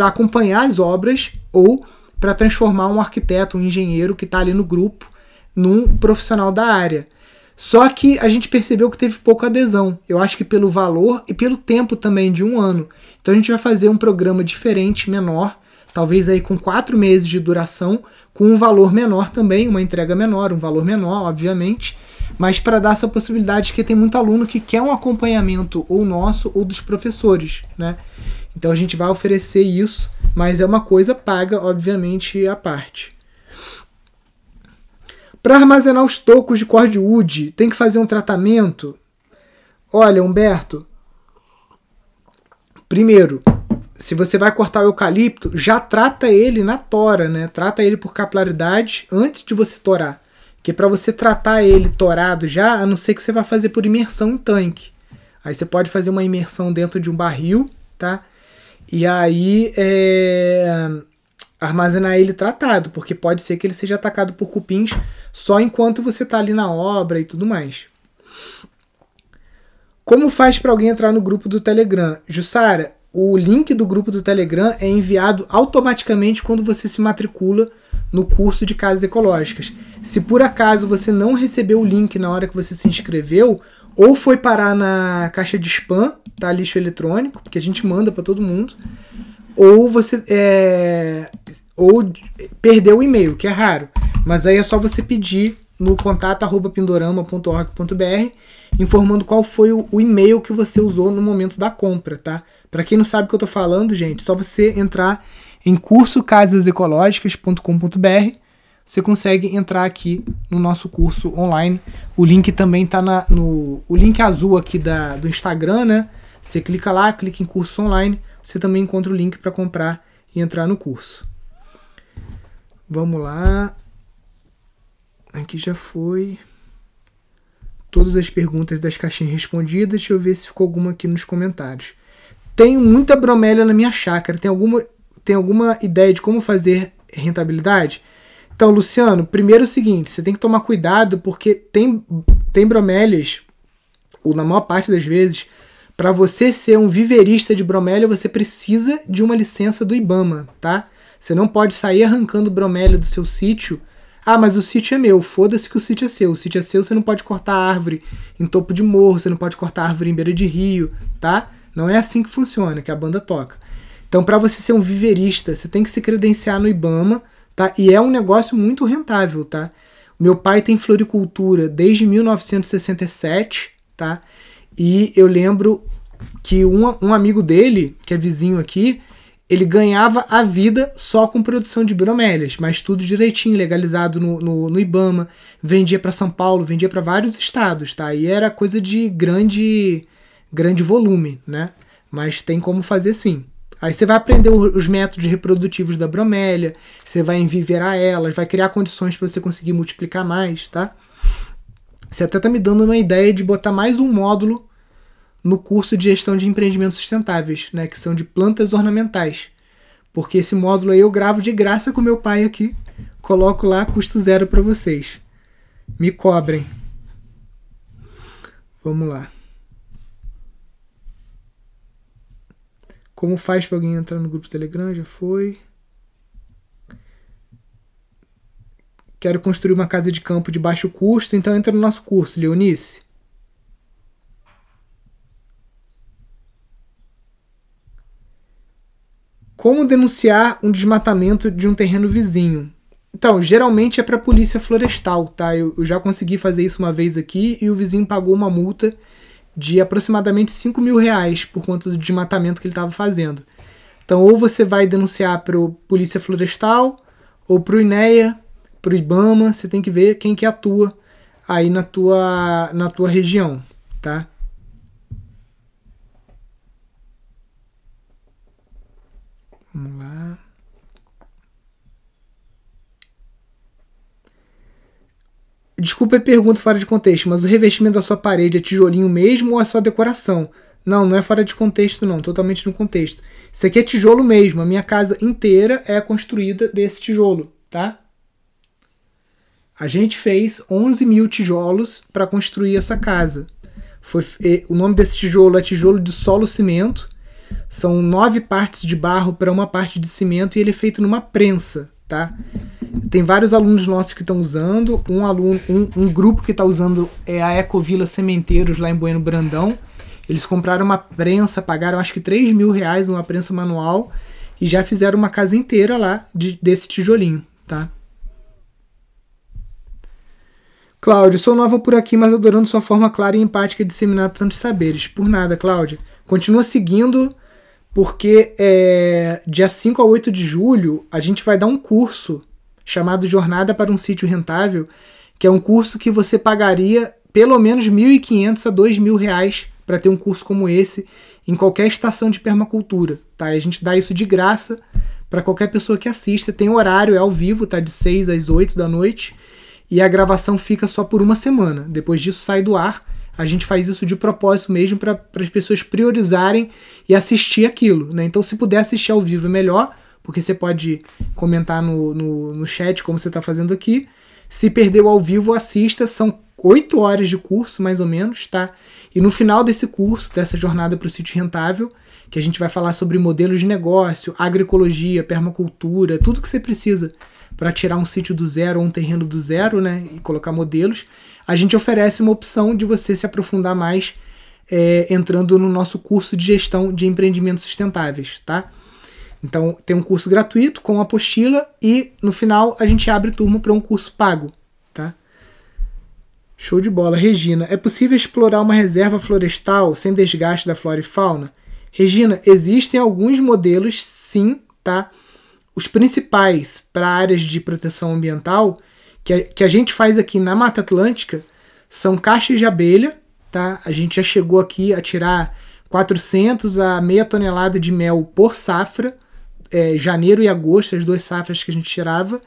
acompanhar as obras ou para transformar um arquiteto, um engenheiro que está ali no grupo num profissional da área. Só que a gente percebeu que teve pouca adesão. Eu acho que pelo valor e pelo tempo também de um ano. Então a gente vai fazer um programa diferente, menor, talvez aí com quatro meses de duração, com um valor menor também, uma entrega menor, um valor menor, obviamente, mas para dar essa possibilidade que tem muito aluno que quer um acompanhamento ou nosso ou dos professores, né? Então a gente vai oferecer isso, mas é uma coisa paga, obviamente, à parte. Para armazenar os tocos de cordwood, tem que fazer um tratamento? Olha, Humberto, primeiro, se você vai cortar o eucalipto, já trata ele na tora, né? Trata ele por capilaridade antes de você torar. Que para você tratar ele torado já, a não ser que você vá fazer por imersão em tanque. Aí você pode fazer uma imersão dentro de um barril, tá? E aí é, armazenar ele tratado, porque pode ser que ele seja atacado por cupins só enquanto você está ali na obra e tudo mais. Como faz para alguém entrar no grupo do Telegram? Jussara, o link do grupo do Telegram é enviado automaticamente quando você se matricula no curso de casas ecológicas. Se por acaso você não recebeu o link na hora que você se inscreveu, ou foi parar na caixa de spam, tá? Lixo eletrônico, porque a gente manda para todo mundo, ou você é, ou perdeu o e-mail, que é raro. Mas aí é só você pedir no contato@pindorama.org.br informando qual foi o, o e-mail que você usou no momento da compra, tá? Para quem não sabe o que eu tô falando, gente, só você entrar em cursocasasecológicas.com.br você consegue entrar aqui no nosso curso online. O link também está no o link azul aqui da, do Instagram, né? Você clica lá, clica em curso online, você também encontra o link para comprar e entrar no curso. Vamos lá. Aqui já foi todas as perguntas das caixinhas respondidas. Deixa eu ver se ficou alguma aqui nos comentários. Tenho muita bromélia na minha chácara. Tem alguma, tem alguma ideia de como fazer rentabilidade? Então, Luciano, primeiro é o seguinte, você tem que tomar cuidado porque tem, tem bromélias, ou na maior parte das vezes, para você ser um viverista de bromélia, você precisa de uma licença do IBAMA, tá? Você não pode sair arrancando bromélia do seu sítio. Ah, mas o sítio é meu. Foda-se que o sítio é seu. O sítio é seu, você não pode cortar árvore em topo de morro, você não pode cortar árvore em beira de rio, tá? Não é assim que funciona, que a banda toca. Então, para você ser um viverista, você tem que se credenciar no IBAMA tá? E é um negócio muito rentável, tá? Meu pai tem floricultura desde 1967, tá? E eu lembro que um, um amigo dele, que é vizinho aqui, ele ganhava a vida só com produção de bromélias, mas tudo direitinho, legalizado no, no, no Ibama, vendia para São Paulo, vendia para vários estados, tá? E era coisa de grande, grande volume, né? Mas tem como fazer sim. Aí você vai aprender os métodos reprodutivos da bromélia, você vai enviverar elas, vai criar condições para você conseguir multiplicar mais, tá? Você até tá me dando uma ideia de botar mais um módulo no curso de gestão de empreendimentos sustentáveis, né, que são de plantas ornamentais. Porque esse módulo aí eu gravo de graça com meu pai aqui, coloco lá custo zero para vocês. Me cobrem. Vamos lá. Como faz para alguém entrar no grupo Telegram? Já foi. Quero construir uma casa de campo de baixo custo, então entra no nosso curso, Leonice. Como denunciar um desmatamento de um terreno vizinho? Então, geralmente é para a polícia florestal, tá? Eu, eu, já consegui fazer isso uma vez aqui e o vizinho pagou uma multa de aproximadamente 5 mil reais por conta do desmatamento que ele estava fazendo. Então, ou você vai denunciar para o Polícia Florestal, ou para o INEA, para o IBAMA, você tem que ver quem que atua aí na tua, na tua região, tá? Vamos lá. Desculpa a pergunta fora de contexto, mas o revestimento da sua parede é tijolinho mesmo ou é só decoração? Não, não é fora de contexto, não, totalmente no contexto. Isso aqui é tijolo mesmo. A minha casa inteira é construída desse tijolo, tá? A gente fez 11 mil tijolos para construir essa casa. Foi, o nome desse tijolo é tijolo de solo cimento. São nove partes de barro para uma parte de cimento e ele é feito numa prensa, tá? Tem vários alunos nossos que estão usando. Um aluno, um, um grupo que está usando é a Ecovila Sementeiros lá em Bueno Brandão. Eles compraram uma prensa, pagaram acho que 3 mil reais uma prensa manual e já fizeram uma casa inteira lá de, desse tijolinho, tá? Cláudio, sou nova por aqui, mas adorando sua forma clara e empática de disseminar tantos saberes. Por nada, Cláudia. Continua seguindo, porque é, dia 5 a 8 de julho a gente vai dar um curso chamado Jornada para um Sítio Rentável, que é um curso que você pagaria pelo menos R$ 1.500 a 2.000 reais para ter um curso como esse em qualquer estação de permacultura, tá? A gente dá isso de graça para qualquer pessoa que assista. Tem horário, é ao vivo, tá? De 6 às 8 da noite. E a gravação fica só por uma semana. Depois disso sai do ar. A gente faz isso de propósito mesmo para as pessoas priorizarem e assistir aquilo, né? Então, se puder assistir ao vivo é melhor, porque você pode comentar no, no, no chat como você está fazendo aqui. Se perdeu ao vivo, assista. São oito horas de curso, mais ou menos, tá? E no final desse curso, dessa jornada para o sítio rentável, que a gente vai falar sobre modelos de negócio, agroecologia, permacultura, tudo que você precisa para tirar um sítio do zero ou um terreno do zero, né, e colocar modelos, a gente oferece uma opção de você se aprofundar mais é, entrando no nosso curso de gestão de empreendimentos sustentáveis, tá? Então tem um curso gratuito com apostila e no final a gente abre turma para um curso pago, tá? Show de bola. Regina, é possível explorar uma reserva florestal sem desgaste da flora e fauna? Regina, existem alguns modelos, sim, tá? Os principais para áreas de proteção ambiental que a, que a gente faz aqui na Mata Atlântica são caixas de abelha, tá? A gente já chegou aqui a tirar 400 a meia tonelada de mel por safra, é, janeiro e agosto, as duas safras que a gente tirava.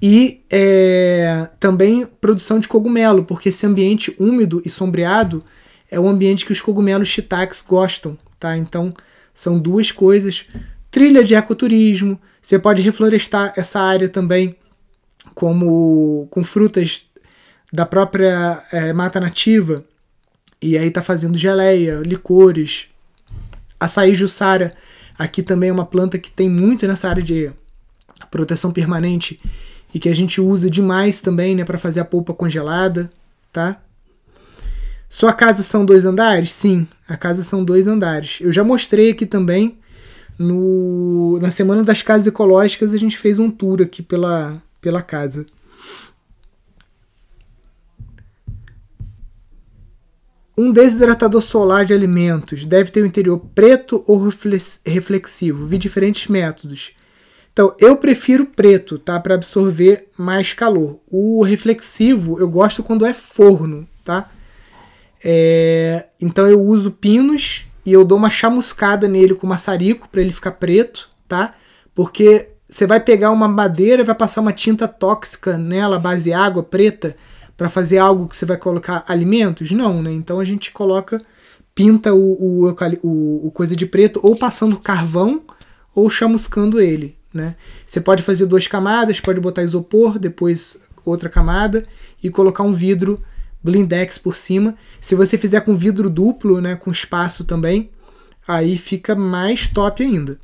E é, também produção de cogumelo, porque esse ambiente úmido e sombreado é o ambiente que os cogumelos shiitakes gostam, tá? Então são duas coisas. Trilha de ecoturismo, você pode reflorestar essa área também como com frutas da própria é, mata nativa e aí tá fazendo geleia, licores, açaí jussara, aqui também é uma planta que tem muito nessa área de proteção permanente e que a gente usa demais também, né, para fazer a polpa congelada, tá? Sua casa são dois andares? Sim, a casa são dois andares. Eu já mostrei aqui também no na semana das casas ecológicas a gente fez um tour aqui pela pela casa. Um desidratador solar de alimentos deve ter o interior preto ou reflexivo. Vi diferentes métodos. Então, eu prefiro preto, tá? Para absorver mais calor. O reflexivo eu gosto quando é forno, tá? É, então eu uso pinos e eu dou uma chamuscada nele com maçarico para ele ficar preto, tá? Porque você vai pegar uma madeira e vai passar uma tinta tóxica nela, base água preta, para fazer algo que você vai colocar alimentos? Não, né? Então a gente coloca, pinta o, o, o, o coisa de preto, ou passando carvão, ou chamuscando ele, né? Você pode fazer duas camadas, pode botar isopor, depois outra camada e colocar um vidro blindex por cima. Se você fizer com vidro duplo, né, com espaço também, aí fica mais top ainda.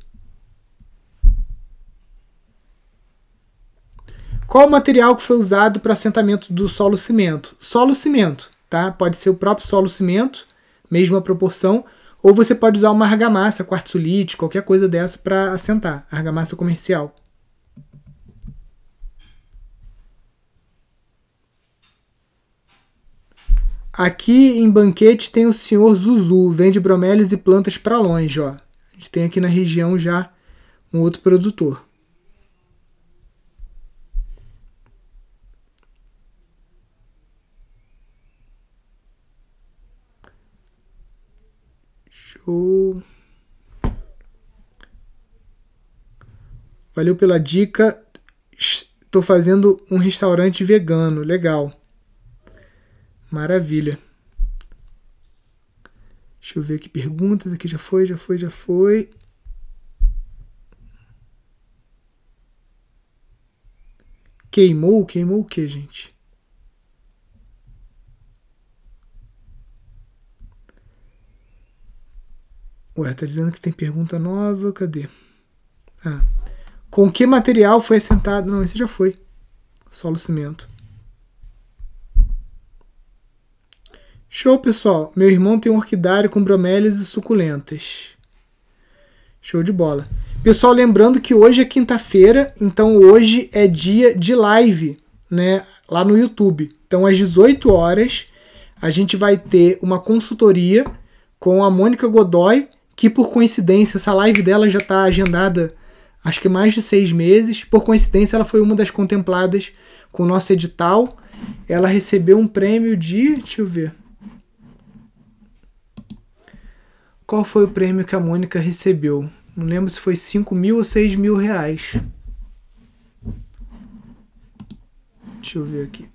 Qual o material que foi usado para assentamento do solo cimento? Solo cimento, tá? Pode ser o próprio solo cimento, mesma proporção, ou você pode usar uma argamassa, quartzolite, qualquer coisa dessa para assentar, argamassa comercial. Aqui em Banquete tem o senhor Zuzu, vende bromélias e plantas para longe, ó. A gente tem aqui na região já um outro produtor. Show. Valeu pela dica. Estou fazendo um restaurante vegano. Legal. Maravilha. Deixa eu ver aqui perguntas. Aqui já foi, já foi, já foi. Queimou? Queimou o que, gente? Ué, tá dizendo que tem pergunta nova. Cadê? Ah. Com que material foi assentado? Não, esse já foi. Solo cimento. Show, pessoal. Meu irmão tem um orquidário com bromélias e suculentas. Show de bola. Pessoal, lembrando que hoje é quinta-feira, então hoje é dia de live, né, lá no YouTube. Então às 18 horas a gente vai ter uma consultoria com a Mônica Godoy que por coincidência essa live dela já está agendada acho que mais de seis meses. Por coincidência, ela foi uma das contempladas com o nosso edital. Ela recebeu um prêmio de. Deixa eu ver. Qual foi o prêmio que a Mônica recebeu? Não lembro se foi 5 mil ou 6 mil reais. Deixa eu ver aqui.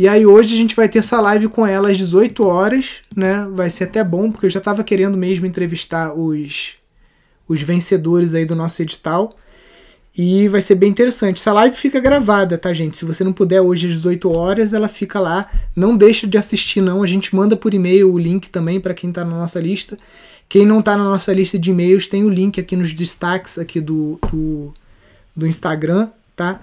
E aí hoje a gente vai ter essa live com ela às 18 horas, né? Vai ser até bom, porque eu já estava querendo mesmo entrevistar os, os vencedores aí do nosso edital. E vai ser bem interessante. Essa live fica gravada, tá, gente? Se você não puder hoje às 18 horas, ela fica lá. Não deixa de assistir, não. A gente manda por e-mail o link também para quem está na nossa lista. Quem não está na nossa lista de e-mails, tem o link aqui nos destaques aqui do, do, do Instagram, tá?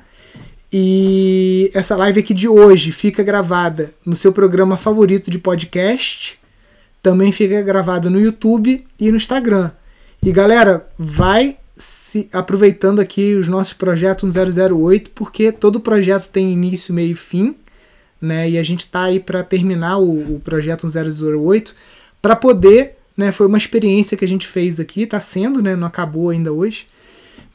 E essa live aqui de hoje fica gravada no seu programa favorito de podcast, também fica gravada no YouTube e no Instagram. E galera, vai se aproveitando aqui os nossos projetos 1008, porque todo projeto tem início, meio e fim, né? E a gente tá aí para terminar o, o projeto 1008 para poder, né, foi uma experiência que a gente fez aqui, tá sendo, né, não acabou ainda hoje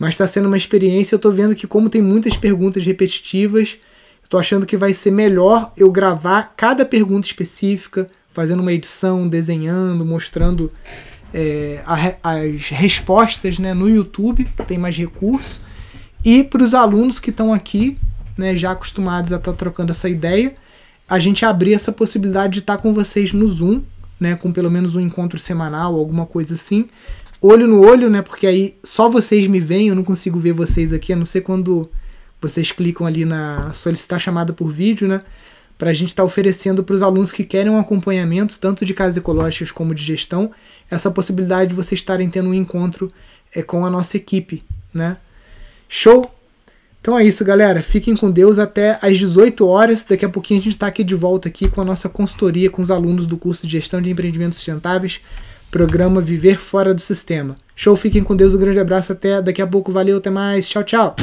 mas está sendo uma experiência. Eu estou vendo que, como tem muitas perguntas repetitivas, estou achando que vai ser melhor eu gravar cada pergunta específica, fazendo uma edição, desenhando, mostrando é, a, as respostas né, no YouTube, que tem mais recursos. E para os alunos que estão aqui, né, já acostumados a estar tá trocando essa ideia, a gente abrir essa possibilidade de estar tá com vocês no Zoom, né, com pelo menos um encontro semanal, alguma coisa assim, olho no olho, né? Porque aí só vocês me veem, eu não consigo ver vocês aqui, a não ser quando vocês clicam ali na solicitar chamada por vídeo, né? Para a gente estar tá oferecendo para os alunos que querem um acompanhamento, tanto de casas ecológicas como de gestão, essa possibilidade de vocês estarem tendo um encontro é, com a nossa equipe, né? Show! Então é isso, galera. Fiquem com Deus até às 18 horas. Daqui a pouquinho a gente está aqui de volta aqui com a nossa consultoria com os alunos do curso de Gestão de Empreendimentos Sustentáveis programa Viver Fora do Sistema. Show, fiquem com Deus, um grande abraço, até daqui a pouco, valeu, até mais, tchau, tchau!